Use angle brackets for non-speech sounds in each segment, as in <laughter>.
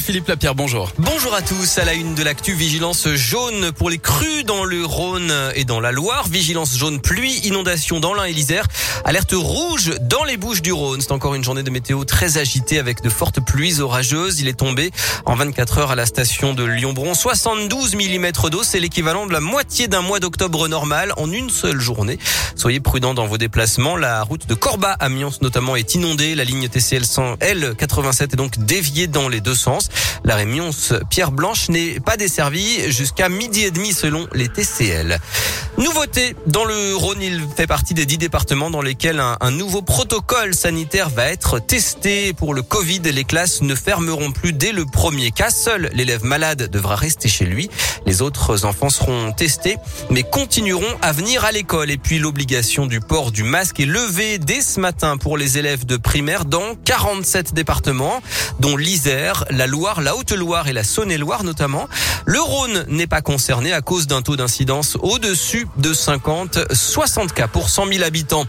Philippe Lapierre, bonjour. Bonjour à tous. À la une de l'actu, vigilance jaune pour les crues dans le Rhône et dans la Loire. Vigilance jaune pluie, inondation dans l'Ain et l'Isère. Alerte rouge dans les Bouches du Rhône. C'est encore une journée de météo très agitée avec de fortes pluies orageuses. Il est tombé en 24 heures à la station de Lyon-Bron 72 mm d'eau. C'est l'équivalent de la moitié d'un mois d'octobre normal en une seule journée. Soyez prudents dans vos déplacements. La route de Corba à Mions notamment est inondée. La ligne TCL 100 L87 est donc déviée dans les deux sens. La Rémion Pierre Blanche n'est pas desservie jusqu'à midi et demi selon les TCL. Nouveauté dans le Rhône, il fait partie des dix départements dans lesquels un, nouveau protocole sanitaire va être testé pour le Covid. Les classes ne fermeront plus dès le premier cas. Seul l'élève malade devra rester chez lui. Les autres enfants seront testés, mais continueront à venir à l'école. Et puis l'obligation du port du masque est levée dès ce matin pour les élèves de primaire dans 47 départements, dont l'Isère, la Loire, la Haute-Loire et la Saône-et-Loire notamment. Le Rhône n'est pas concerné à cause d'un taux d'incidence au-dessus de 50, 60 cas pour 100 000 habitants.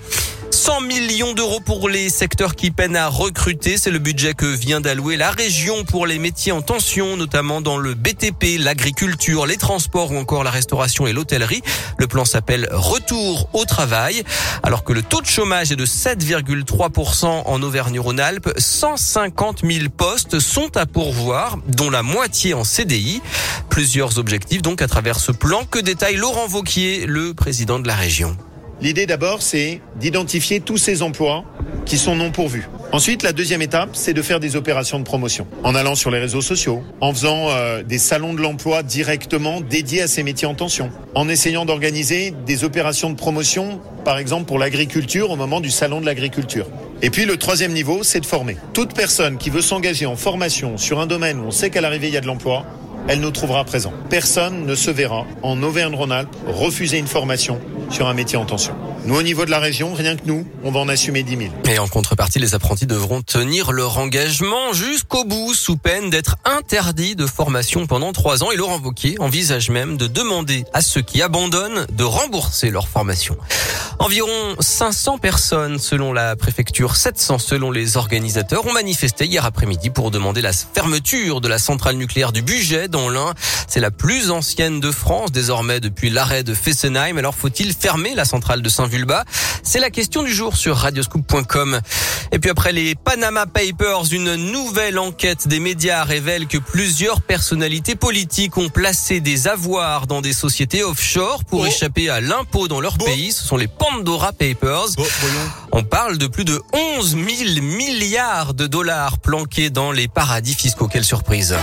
100 millions d'euros pour les secteurs qui peinent à recruter. C'est le budget que vient d'allouer la région pour les métiers en tension, notamment dans le BTP, l'agriculture, les transports ou encore la restauration et l'hôtellerie. Le plan s'appelle Retour au travail. Alors que le taux de chômage est de 7,3% en Auvergne-Rhône-Alpes, 150 000 postes sont à pourvoir, dont la moitié en CDI. Plusieurs objectifs donc à travers ce plan que détaille Laurent Vauquier, le président de la région? L'idée d'abord, c'est d'identifier tous ces emplois qui sont non pourvus. Ensuite, la deuxième étape, c'est de faire des opérations de promotion, en allant sur les réseaux sociaux, en faisant euh, des salons de l'emploi directement dédiés à ces métiers en tension, en essayant d'organiser des opérations de promotion, par exemple pour l'agriculture au moment du salon de l'agriculture. Et puis le troisième niveau, c'est de former. Toute personne qui veut s'engager en formation sur un domaine où on sait qu'à l'arrivée il y a de l'emploi, elle nous trouvera présent. Personne ne se verra en Auvergne-Rhône-Alpes refuser une formation sur un métier en tension. Nous, au niveau de la région, rien que nous, on va en assumer 10 000. Et en contrepartie, les apprentis devront tenir leur engagement jusqu'au bout, sous peine d'être interdits de formation pendant trois ans. Et Laurent Wauquiez envisage même de demander à ceux qui abandonnent de rembourser leur formation. Environ 500 personnes, selon la préfecture, 700 selon les organisateurs, ont manifesté hier après-midi pour demander la fermeture de la centrale nucléaire du budget dans l'Ain. C'est la plus ancienne de France, désormais depuis l'arrêt de Fessenheim. Alors faut-il fermer la centrale de C'est la question du jour sur radioscoop.com. Et puis après les Panama Papers, une nouvelle enquête des médias révèle que plusieurs personnalités politiques ont placé des avoirs dans des sociétés offshore pour oh. échapper à l'impôt dans leur pays. Ce sont les Pandora Papers. Oh, On parle de plus de 11 000 milliards de dollars planqués dans les paradis fiscaux. Quelle surprise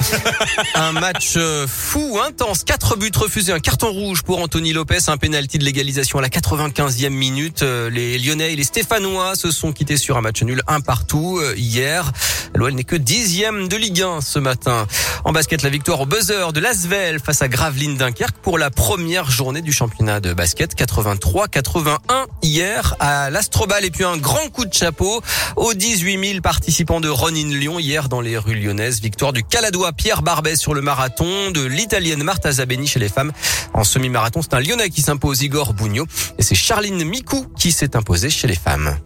<laughs> un match euh, fou, intense. Quatre buts refusés, un carton rouge pour Anthony Lopez, un penalty de légalisation à la 95e minute. Euh, les Lyonnais et les Stéphanois se sont quittés sur un match nul un partout euh, hier. L'OL n'est que dixième de Ligue 1 ce matin. En basket, la victoire au buzzer de Lasvel face à Gravelines Dunkerque pour la première journée du championnat de basket 83-81 hier à l'Astrobal et puis un grand coup de chapeau aux 18 000 participants de Ronin Lyon hier dans les rues lyonnaises. Victoire du Caladois Pierre Barbet sur le marathon, de l'italienne Marta Zabeni chez les femmes. En semi-marathon, c'est un Lyonnais qui s'impose Igor Bugno et c'est Charline Mikou qui s'est imposée chez les femmes.